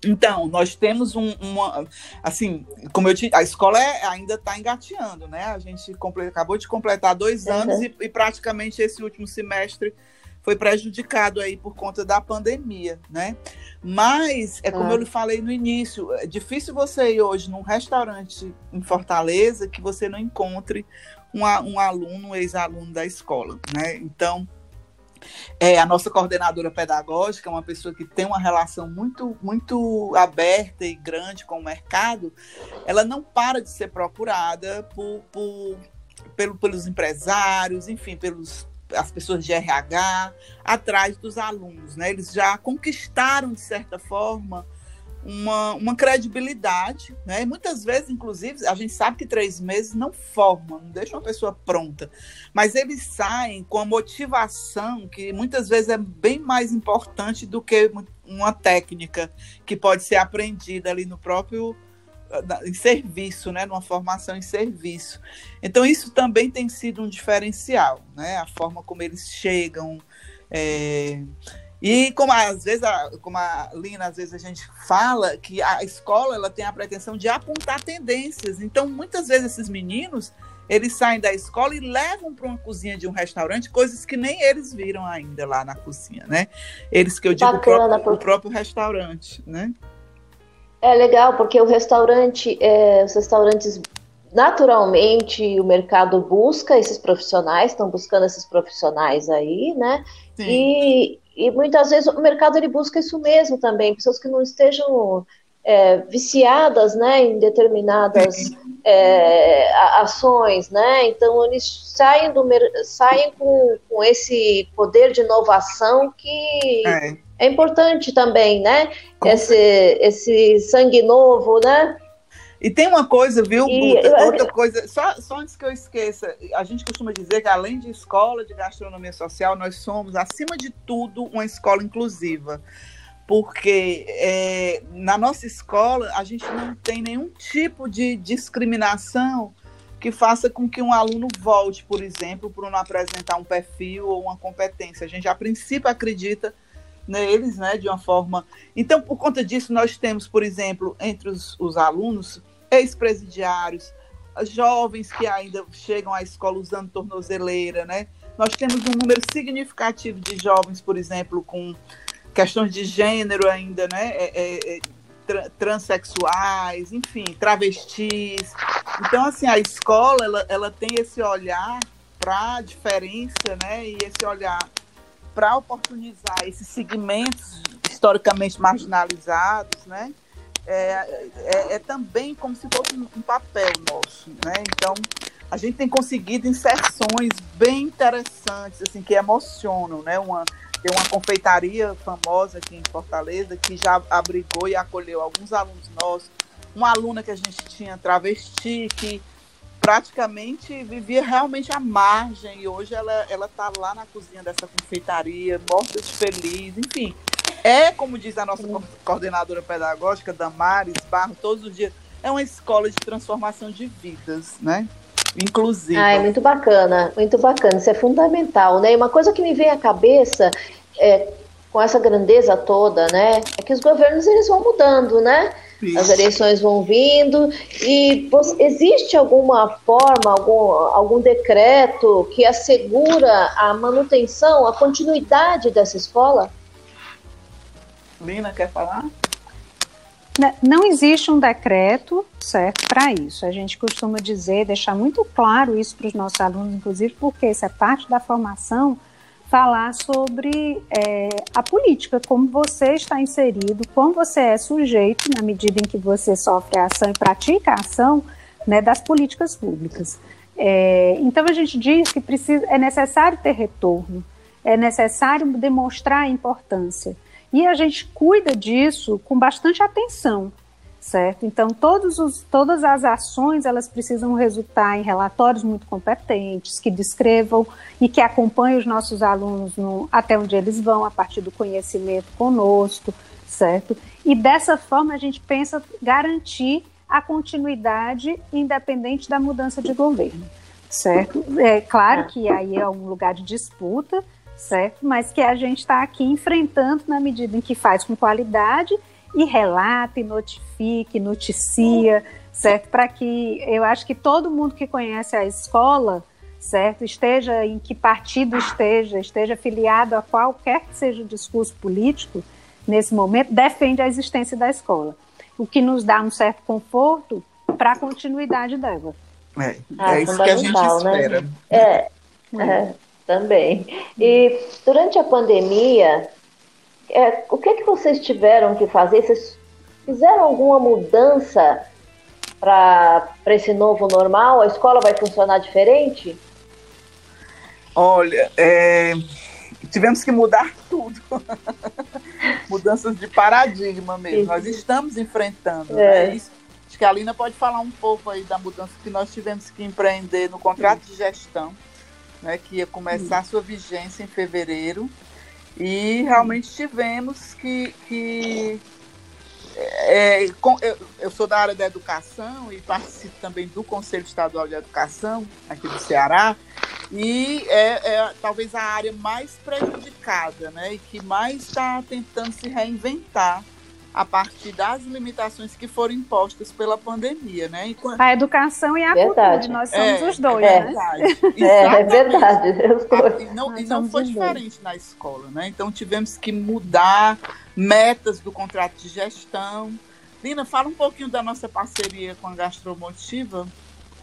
Então, nós temos um, uma. Assim, como eu te. A escola é, ainda está engateando, né? A gente acabou de completar dois uhum. anos e, e praticamente esse último semestre foi prejudicado aí por conta da pandemia, né? Mas é como ah. eu lhe falei no início, é difícil você ir hoje num restaurante em Fortaleza que você não encontre um, um aluno, um ex-aluno da escola, né? Então, é, a nossa coordenadora pedagógica é uma pessoa que tem uma relação muito, muito aberta e grande com o mercado, ela não para de ser procurada por, por, pelo, pelos empresários, enfim, pelos as pessoas de RH atrás dos alunos, né? Eles já conquistaram de certa forma uma, uma credibilidade, né? E muitas vezes, inclusive, a gente sabe que três meses não forma, não deixa uma pessoa pronta, mas eles saem com a motivação que muitas vezes é bem mais importante do que uma técnica que pode ser aprendida ali no próprio em serviço, né, numa formação em serviço. Então isso também tem sido um diferencial, né, a forma como eles chegam é... e como às vezes, a, como a Lina às vezes a gente fala que a escola ela tem a pretensão de apontar tendências. Então muitas vezes esses meninos eles saem da escola e levam para uma cozinha de um restaurante coisas que nem eles viram ainda lá na cozinha, né? Eles que eu digo o próprio, o próprio restaurante, né? É legal, porque o restaurante, é, os restaurantes, naturalmente, o mercado busca esses profissionais, estão buscando esses profissionais aí, né? Sim. E, e muitas vezes o mercado ele busca isso mesmo também, pessoas que não estejam é, viciadas né, em determinadas é, ações, né? Então eles saem, do, saem com, com esse poder de inovação que é, é importante também, né? Esse, esse sangue novo, né? E tem uma coisa, viu, e, outra coisa, só, só antes que eu esqueça, a gente costuma dizer que além de escola de gastronomia social, nós somos, acima de tudo, uma escola inclusiva porque é, na nossa escola a gente não tem nenhum tipo de discriminação que faça com que um aluno volte, por exemplo, por não apresentar um perfil ou uma competência. A gente, a princípio, acredita neles, né, de uma forma. Então, por conta disso, nós temos, por exemplo, entre os, os alunos, ex-presidiários, jovens que ainda chegam à escola usando tornozeleira, né? Nós temos um número significativo de jovens, por exemplo, com questões de gênero ainda, né? É, é, é transexuais, enfim, travestis. Então, assim, a escola ela, ela tem esse olhar para a diferença, né? E esse olhar para oportunizar esses segmentos historicamente marginalizados, né? É, é, é, também como se fosse um papel nosso, né? Então, a gente tem conseguido inserções bem interessantes, assim, que emocionam, né? Uma, tem uma confeitaria famosa aqui em Fortaleza que já abrigou e acolheu alguns alunos nossos. Uma aluna que a gente tinha travesti, que praticamente vivia realmente à margem e hoje ela ela está lá na cozinha dessa confeitaria, morta de feliz, enfim. É, como diz a nossa coordenadora pedagógica, Damares Barro, todos os dias, é uma escola de transformação de vidas, né? inclusive. Ah, é muito bacana, muito bacana, isso é fundamental, né? E uma coisa que me vem à cabeça é, com essa grandeza toda, né, é que os governos eles vão mudando, né? Isso. As eleições vão vindo e existe alguma forma, algum, algum decreto que assegura a manutenção, a continuidade dessa escola? Lina, quer falar? Né, não existe um decreto certo para isso. A gente costuma dizer, deixar muito claro isso para os nossos alunos, inclusive porque isso é parte da formação, falar sobre é, a política, como você está inserido, como você é sujeito, na medida em que você sofre a ação e pratica a ação né, das políticas públicas. É, então a gente diz que precisa, é necessário ter retorno, é necessário demonstrar a importância. E a gente cuida disso com bastante atenção, certo? Então, todos os, todas as ações elas precisam resultar em relatórios muito competentes, que descrevam e que acompanhem os nossos alunos no, até onde eles vão, a partir do conhecimento conosco, certo? E dessa forma a gente pensa garantir a continuidade independente da mudança de governo, certo? É claro que aí é um lugar de disputa, certo? Mas que a gente está aqui enfrentando na medida em que faz com qualidade e relata, e notifique, noticia, certo? Para que eu acho que todo mundo que conhece a escola, certo? Esteja em que partido esteja, esteja filiado a qualquer que seja o discurso político, nesse momento, defende a existência da escola. O que nos dá um certo conforto para a continuidade dela. É, ah, é isso que a gente né? espera. Né? É, é. Também. E durante a pandemia, é, o que, é que vocês tiveram que fazer? Vocês fizeram alguma mudança para esse novo normal? A escola vai funcionar diferente? Olha, é, tivemos que mudar [laughs] tudo. [laughs] Mudanças de paradigma mesmo. Nós estamos enfrentando. É. Né? Isso, acho que a Alina pode falar um pouco aí da mudança que nós tivemos que empreender no contrato de gestão né, que ia começar a sua vigência em fevereiro. E realmente tivemos que. que é, com, eu, eu, sou da área da educação e participo também do Conselho Estadual de Educação aqui do Ceará, e é, é talvez a área mais prejudicada, né? E que mais está tentando se reinventar a partir das limitações que foram impostas pela pandemia, né? Enquanto... A educação e a verdade. cultura, nós somos é, os dois, é, né? Verdade. [laughs] É, é verdade. E não, e não foi diferente dois. na escola, né? Então tivemos que mudar metas do contrato de gestão, Lina, fala um pouquinho da nossa parceria com a Gastromotiva,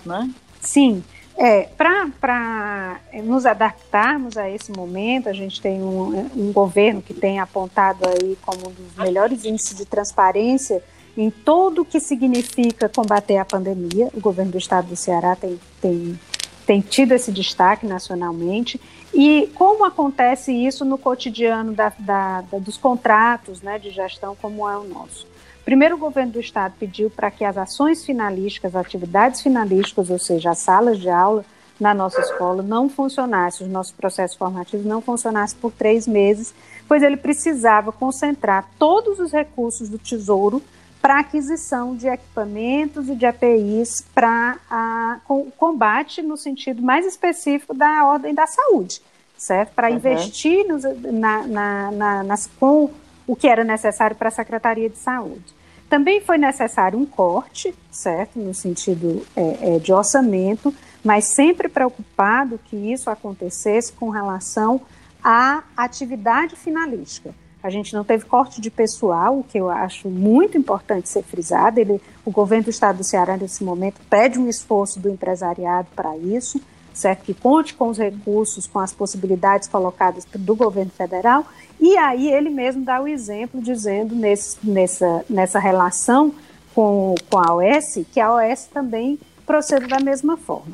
né? Sim, é, para nos adaptarmos a esse momento, a gente tem um, um, governo que tem apontado aí como um dos melhores índices de transparência em tudo o que significa combater a pandemia. O governo do estado do Ceará tem, tem, tem tido esse destaque nacionalmente. E como acontece isso no cotidiano da, da, da, dos contratos né, de gestão, como é o nosso? Primeiro, o governo do estado pediu para que as ações finalísticas, atividades finalísticas, ou seja, as salas de aula na nossa escola, não funcionassem, os nossos processos formativos não funcionassem por três meses, pois ele precisava concentrar todos os recursos do Tesouro para aquisição de equipamentos e de APIs para o combate no sentido mais específico da ordem da saúde, certo? Para uhum. investir nos, na, na, na, nas, com o que era necessário para a Secretaria de Saúde. Também foi necessário um corte, certo, no sentido é, é, de orçamento, mas sempre preocupado que isso acontecesse com relação à atividade finalística. A gente não teve corte de pessoal, o que eu acho muito importante ser frisado. Ele, o governo do estado do Ceará, nesse momento, pede um esforço do empresariado para isso, certo? Que conte com os recursos, com as possibilidades colocadas do governo federal e aí ele mesmo dá o exemplo dizendo nesse, nessa, nessa relação com, com a OS, que a OS também procede da mesma forma.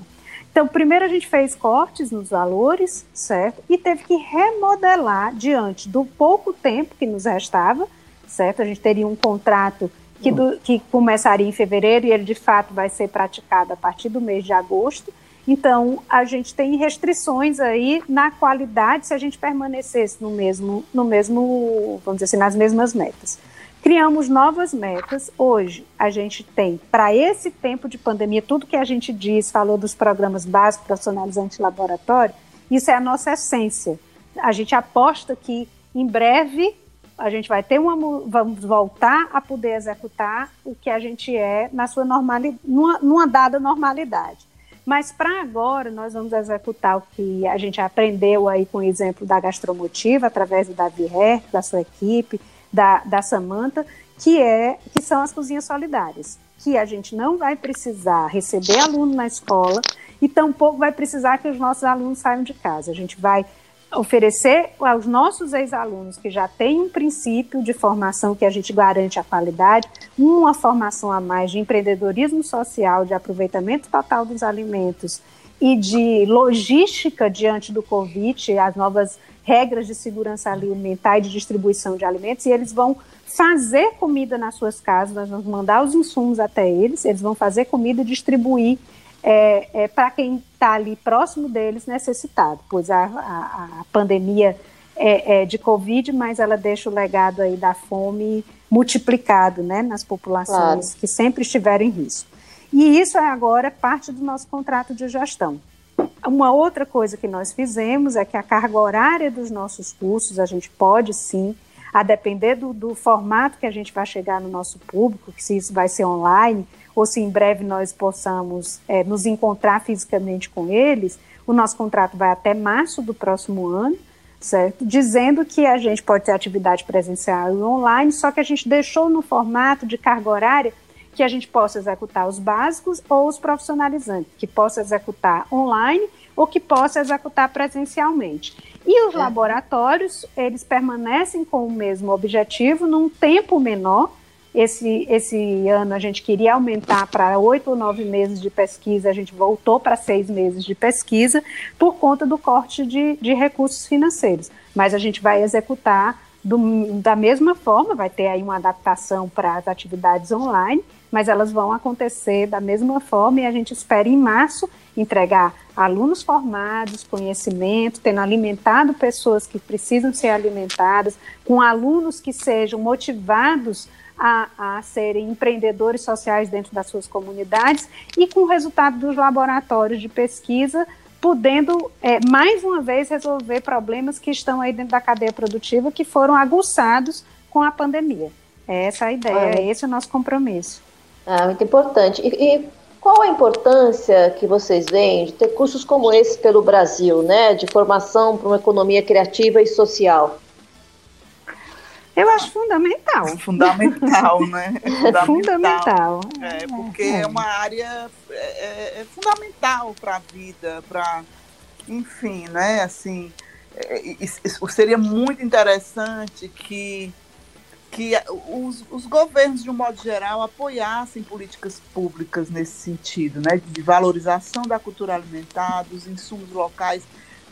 Então, primeiro a gente fez cortes nos valores, certo? E teve que remodelar diante do pouco tempo que nos restava, certo? A gente teria um contrato que, do, que começaria em fevereiro e ele de fato vai ser praticado a partir do mês de agosto. Então, a gente tem restrições aí na qualidade se a gente permanecesse no mesmo, no mesmo, vamos dizer assim, nas mesmas metas. Criamos novas metas. Hoje, a gente tem, para esse tempo de pandemia, tudo que a gente diz, falou dos programas básicos profissionalizantes laboratório, isso é a nossa essência. A gente aposta que, em breve, a gente vai ter uma, vamos voltar a poder executar o que a gente é na sua normalidade, numa, numa dada normalidade. Mas para agora, nós vamos executar o que a gente aprendeu aí com o exemplo da gastromotiva, através do Davi Her, da sua equipe, da, da Samanta, que, é, que são as cozinhas solidárias. Que a gente não vai precisar receber aluno na escola e tampouco vai precisar que os nossos alunos saiam de casa. A gente vai oferecer aos nossos ex-alunos que já têm um princípio de formação que a gente garante a qualidade, uma formação a mais de empreendedorismo social, de aproveitamento total dos alimentos e de logística diante do Covid, as novas regras de segurança alimentar e de distribuição de alimentos, e eles vão fazer comida nas suas casas, nós vamos mandar os insumos até eles, eles vão fazer comida e distribuir é, é, para quem está ali próximo deles necessitado, pois a, a, a pandemia é, é, de Covid, mas ela deixa o legado aí da fome multiplicado né, nas populações claro. que sempre estiveram em risco. E isso é agora parte do nosso contrato de gestão. Uma outra coisa que nós fizemos é que a carga horária dos nossos cursos, a gente pode sim, a depender do, do formato que a gente vai chegar no nosso público, se isso vai ser online, ou se em breve nós possamos é, nos encontrar fisicamente com eles, o nosso contrato vai até março do próximo ano, certo? Dizendo que a gente pode ter atividade presencial e online, só que a gente deixou no formato de carga horária que a gente possa executar os básicos ou os profissionalizantes, que possa executar online ou que possa executar presencialmente. E os é. laboratórios, eles permanecem com o mesmo objetivo num tempo menor, esse, esse ano a gente queria aumentar para oito ou nove meses de pesquisa, a gente voltou para seis meses de pesquisa por conta do corte de, de recursos financeiros. Mas a gente vai executar do, da mesma forma, vai ter aí uma adaptação para as atividades online, mas elas vão acontecer da mesma forma e a gente espera em março entregar alunos formados, conhecimento, tendo alimentado pessoas que precisam ser alimentadas, com alunos que sejam motivados a, a serem empreendedores sociais dentro das suas comunidades e com o resultado dos laboratórios de pesquisa podendo é, mais uma vez resolver problemas que estão aí dentro da cadeia produtiva que foram aguçados com a pandemia. É essa a ideia, é esse o nosso compromisso. Ah, muito importante. E, e, qual a importância que vocês veem de ter cursos como esse pelo Brasil, né, de formação para uma economia criativa e social? Eu acho fundamental. [laughs] Fundamental, né? Fundamental. fundamental. É, porque é, é uma área é, é, é fundamental para a vida, para, enfim, né? Assim, é, seria muito interessante que que os, os, governos, de um modo geral, apoiassem políticas públicas nesse sentido, né, de valorização da cultura alimentar, dos insumos locais,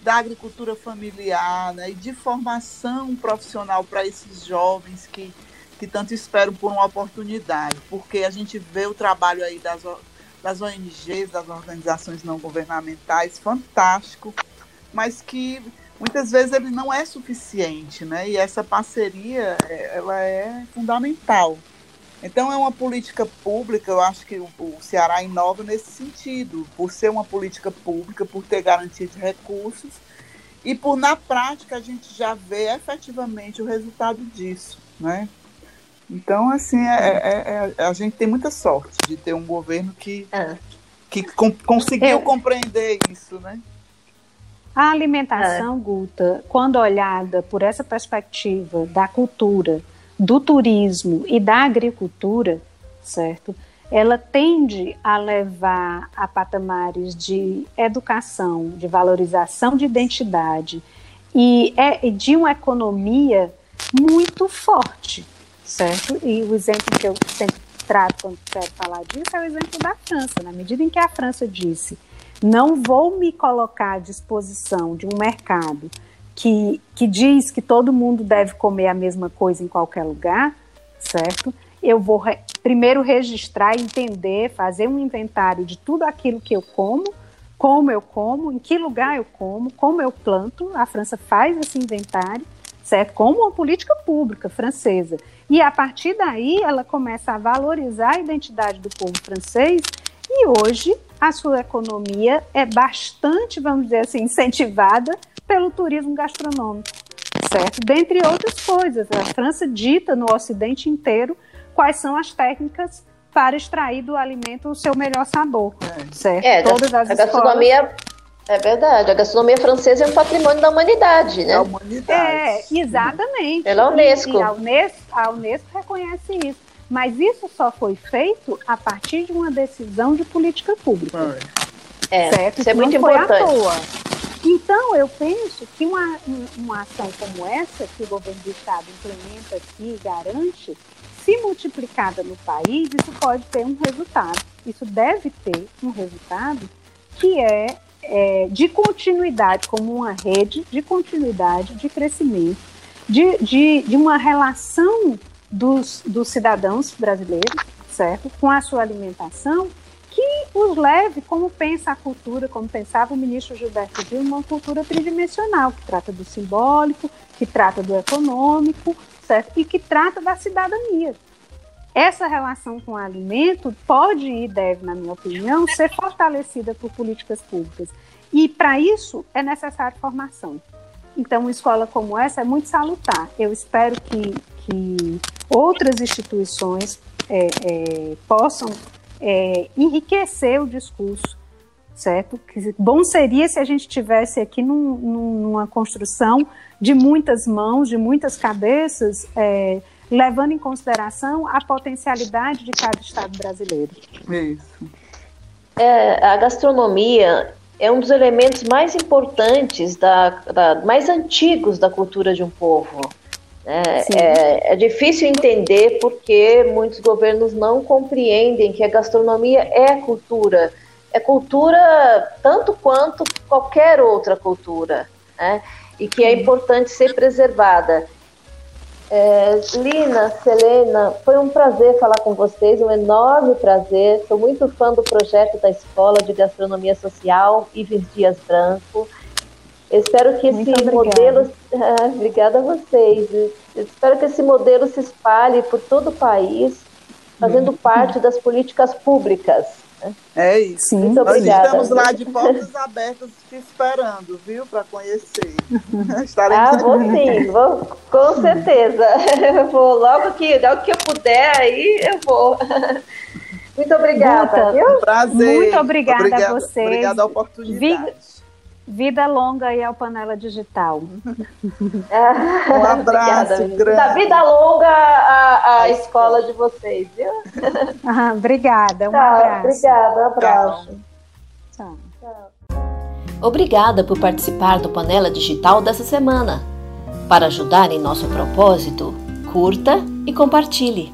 da agricultura familiar né, e de formação profissional para esses jovens que, que tanto esperam por uma oportunidade, porque a gente vê o trabalho aí das, das ONGs, das organizações não governamentais, fantástico, mas que muitas vezes ele não é suficiente, né? E essa parceria, é, ela é fundamental. Então é uma política pública, eu acho que o, o Ceará inova nesse sentido, por ser uma política pública, por ter garantia de recursos e por na prática a gente já vê efetivamente o resultado disso, né? Então assim é, é, é, a gente tem muita sorte de ter um governo que é. que com, conseguiu compreender isso, né? A alimentação, Guta, quando olhada por essa perspectiva da cultura, do turismo e da agricultura, certo? Ela tende a levar a patamares de educação, de valorização de identidade e é de uma economia muito forte, certo? E o exemplo que eu sempre trato quando quero falar disso é o exemplo da França. Na medida em que a França disse não vou me colocar à disposição de um mercado que, que diz que todo mundo deve comer a mesma coisa em qualquer lugar, certo? Eu vou re primeiro registrar, entender, fazer um inventário de tudo aquilo que eu como, como eu como, em que lugar eu como, como eu planto. A França faz esse inventário, certo? Como uma política pública francesa. E a partir daí ela começa a valorizar a identidade do povo francês e hoje a sua economia é bastante, vamos dizer assim, incentivada pelo turismo gastronômico, certo? Dentre outras coisas, a França dita no Ocidente inteiro quais são as técnicas para extrair do alimento o seu melhor sabor, é. certo? É, Todas as a gastronomia é verdade, a gastronomia francesa é um patrimônio da humanidade, né? Da humanidade. É, exatamente. Pela Unesco. E, e a Unesco. A Unesco reconhece isso. Mas isso só foi feito a partir de uma decisão de política pública. É, certo? Isso é muito importante. Então, eu penso que uma, uma ação como essa, que o governo do Estado implementa aqui e garante, se multiplicada no país, isso pode ter um resultado. Isso deve ter um resultado que é, é de continuidade, como uma rede de continuidade, de crescimento, de, de, de uma relação dos, dos cidadãos brasileiros, certo? Com a sua alimentação, que os leve, como pensa a cultura, como pensava o ministro Gilberto Gil, uma cultura tridimensional, que trata do simbólico, que trata do econômico, certo? E que trata da cidadania. Essa relação com o alimento pode e deve, na minha opinião, ser fortalecida por políticas públicas. E para isso é necessária formação. Então, uma escola como essa é muito salutar. Eu espero que, que outras instituições é, é, possam é, enriquecer o discurso, certo? Que bom seria se a gente tivesse aqui num, numa construção de muitas mãos, de muitas cabeças, é, levando em consideração a potencialidade de cada estado brasileiro. Isso. É, a gastronomia é um dos elementos mais importantes, da, da, mais antigos da cultura de um povo. É, é, é, difícil entender porque muitos governos não compreendem que a gastronomia é cultura. É cultura tanto quanto qualquer outra cultura. Né? E que é importante ser preservada. É, Lina, Selena, foi um prazer falar com vocês, um enorme prazer. Sou muito fã do projeto da Escola de Gastronomia Social, Ives Dias Branco. Eu espero que esse modelo. [laughs] Ah, obrigada a vocês. Eu espero que esse modelo se espalhe por todo o país, fazendo uhum. parte das políticas públicas. Né? É isso. Sim. Muito Nós obrigada. estamos lá de [laughs] portas abertas te esperando, viu, para conhecer. [laughs] ah, vou sim, vou, com certeza. Eu vou logo que, logo que eu puder, aí eu vou. Muito obrigada. Guta, viu? Um prazer. Muito obrigada, obrigada a vocês. Obrigada a oportunidade. Vida longa aí ao Panela Digital. [laughs] Um abraço Obrigada, grande. Da vida longa a, a escola de vocês, viu? [laughs] Ah, obrigada, um Tá, abraço. obrigada, um abraço. Tchau. Obrigada por participar do Panela Digital dessa semana. Para ajudar em nosso propósito, curta e compartilhe.